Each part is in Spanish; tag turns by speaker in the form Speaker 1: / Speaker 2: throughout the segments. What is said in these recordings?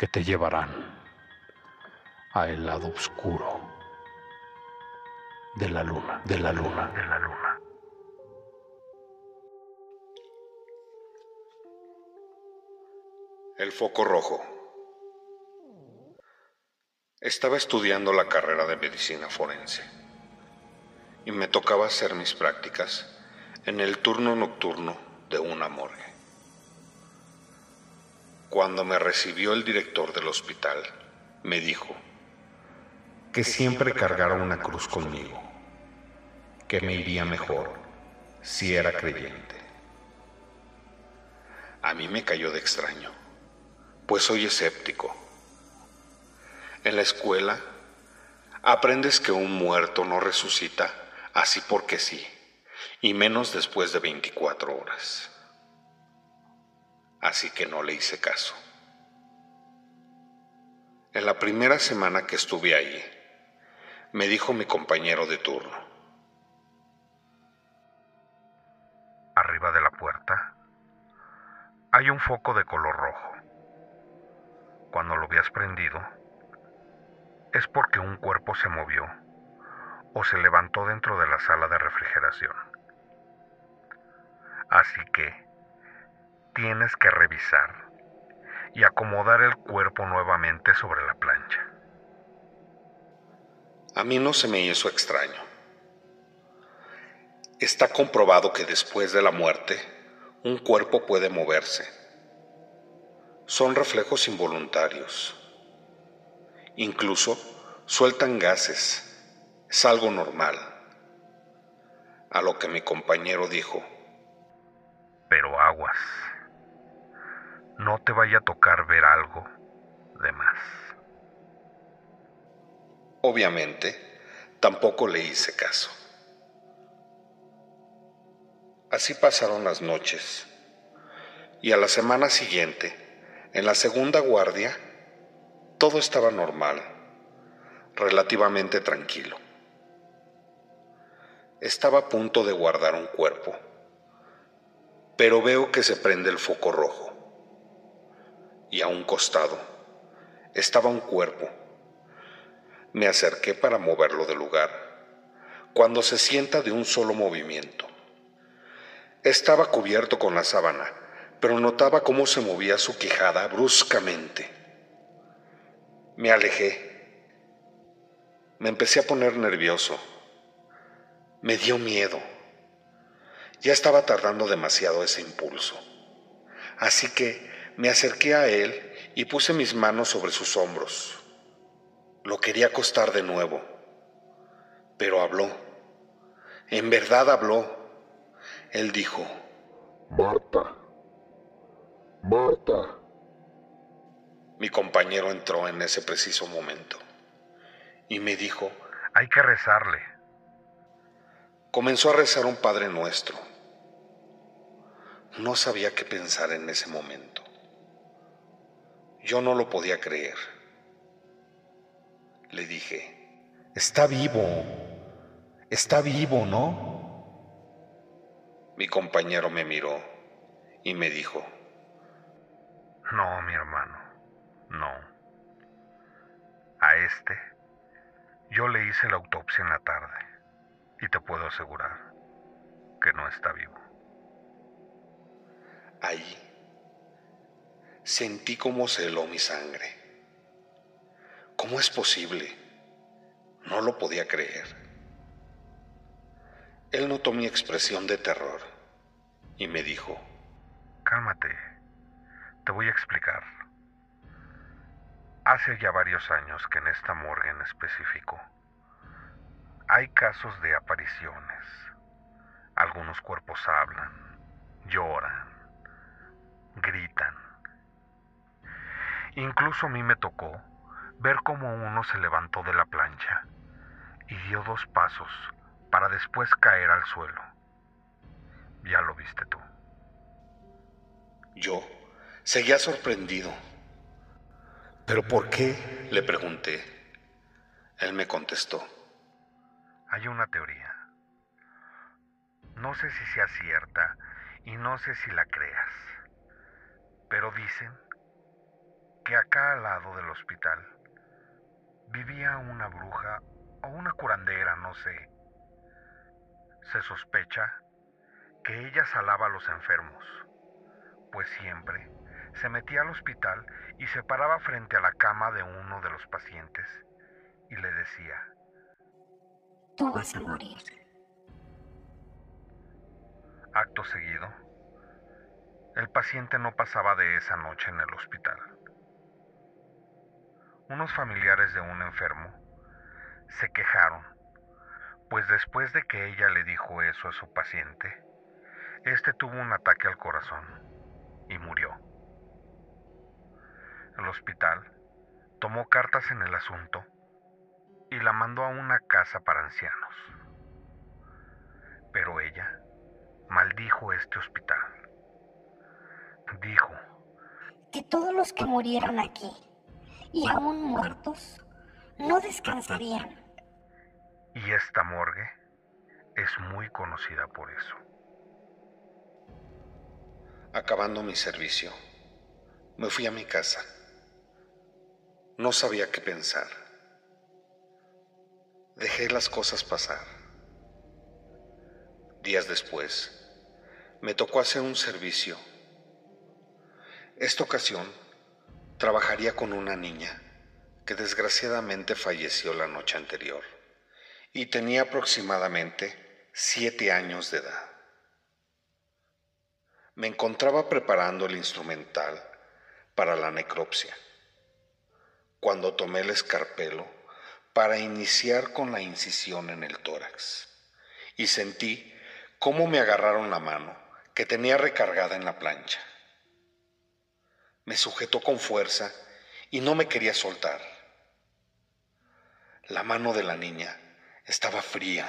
Speaker 1: que te llevarán a el lado oscuro de la luna, de la luna, de la luna.
Speaker 2: El foco rojo. Estaba estudiando la carrera de medicina forense y me tocaba hacer mis prácticas en el turno nocturno de una morgue. Cuando me recibió el director del hospital, me dijo que siempre cargara una cruz conmigo, que me iría mejor si era creyente. A mí me cayó de extraño, pues soy escéptico. En la escuela aprendes que un muerto no resucita así porque sí, y menos después de 24 horas así que no le hice caso. En la primera semana que estuve ahí, me dijo mi compañero de turno. Arriba de la puerta hay un foco de color rojo. Cuando lo veas prendido, es porque un cuerpo se movió o se levantó dentro de la sala de refrigeración. Así que tienes que revisar y acomodar el cuerpo nuevamente sobre la plancha. A mí no se me hizo extraño. Está comprobado que después de la muerte, un cuerpo puede moverse. Son reflejos involuntarios. Incluso sueltan gases. Es algo normal. A lo que mi compañero dijo, pero aguas no te vaya a tocar ver algo de más. Obviamente, tampoco le hice caso. Así pasaron las noches y a la semana siguiente, en la segunda guardia, todo estaba normal, relativamente tranquilo. Estaba a punto de guardar un cuerpo, pero veo que se prende el foco rojo y a un costado estaba un cuerpo. Me acerqué para moverlo del lugar, cuando se sienta de un solo movimiento. Estaba cubierto con la sábana, pero notaba cómo se movía su quijada bruscamente. Me alejé. Me empecé a poner nervioso. Me dio miedo. Ya estaba tardando demasiado ese impulso. Así que me acerqué a él y puse mis manos sobre sus hombros. Lo quería acostar de nuevo, pero habló. En verdad habló. Él dijo,
Speaker 3: Marta, Marta.
Speaker 2: Mi compañero entró en ese preciso momento y me dijo, hay que rezarle. Comenzó a rezar un Padre Nuestro. No sabía qué pensar en ese momento. Yo no lo podía creer. Le dije, está vivo, está vivo, ¿no? Mi compañero me miró y me dijo, no, mi hermano, no. A este yo le hice la autopsia en la tarde y te puedo asegurar que no está vivo. Ahí Sentí cómo se heló mi sangre. ¿Cómo es posible? No lo podía creer. Él notó mi expresión de terror y me dijo, Cálmate, te voy a explicar. Hace ya varios años que en esta morgue en específico hay casos de apariciones. Algunos cuerpos hablan, lloran, gritan
Speaker 1: Incluso a mí me tocó ver cómo uno se levantó de la plancha y dio dos pasos para después caer al suelo. Ya lo viste tú.
Speaker 2: Yo seguía sorprendido. ¿Pero por qué? le pregunté. Él me contestó.
Speaker 1: Hay una teoría. No sé si sea cierta y no sé si la creas, pero dicen que acá al lado del hospital vivía una bruja o una curandera, no sé. Se sospecha que ella salaba a los enfermos, pues siempre se metía al hospital y se paraba frente a la cama de uno de los pacientes y le decía,
Speaker 4: Tú vas a morir.
Speaker 1: Acto seguido, el paciente no pasaba de esa noche en el hospital. Unos familiares de un enfermo se quejaron, pues después de que ella le dijo eso a su paciente, este tuvo un ataque al corazón y murió. El hospital tomó cartas en el asunto y la mandó a una casa para ancianos. Pero ella maldijo este hospital. Dijo
Speaker 4: que todos los que murieran aquí y aún muertos no descansarían.
Speaker 1: Y esta morgue es muy conocida por eso.
Speaker 2: Acabando mi servicio, me fui a mi casa. No sabía qué pensar. Dejé las cosas pasar. Días después, me tocó hacer un servicio. Esta ocasión, trabajaría con una niña que desgraciadamente falleció la noche anterior y tenía aproximadamente siete años de edad. Me encontraba preparando el instrumental para la necropsia cuando tomé el escarpelo para iniciar con la incisión en el tórax y sentí cómo me agarraron la mano que tenía recargada en la plancha. Me sujetó con fuerza y no me quería soltar. La mano de la niña estaba fría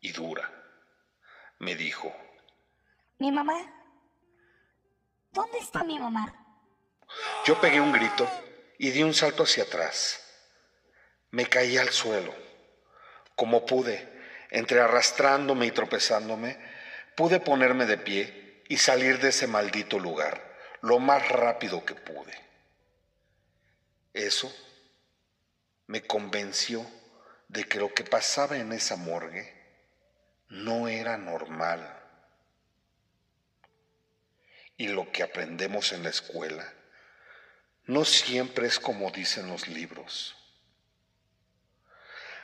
Speaker 2: y dura. Me dijo,
Speaker 4: ¿Mi mamá? ¿Dónde está mi mamá?
Speaker 2: Yo pegué un grito y di un salto hacia atrás. Me caí al suelo. Como pude, entre arrastrándome y tropezándome, pude ponerme de pie y salir de ese maldito lugar lo más rápido que pude. Eso me convenció de que lo que pasaba en esa morgue no era normal. Y lo que aprendemos en la escuela no siempre es como dicen los libros.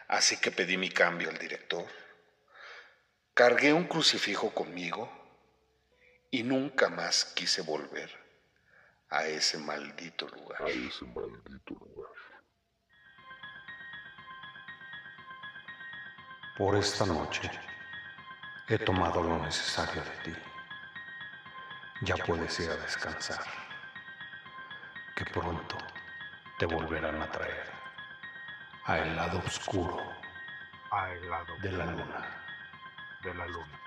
Speaker 2: Así que pedí mi cambio al director. Cargué un crucifijo conmigo y nunca más quise volver a ese maldito lugar.
Speaker 3: A ese maldito lugar.
Speaker 1: Por esta noche he tomado lo necesario de ti. Ya puedes ir a descansar, que pronto te volverán a traer a el lado oscuro
Speaker 5: a el lado
Speaker 1: de la luna.
Speaker 5: de la luna.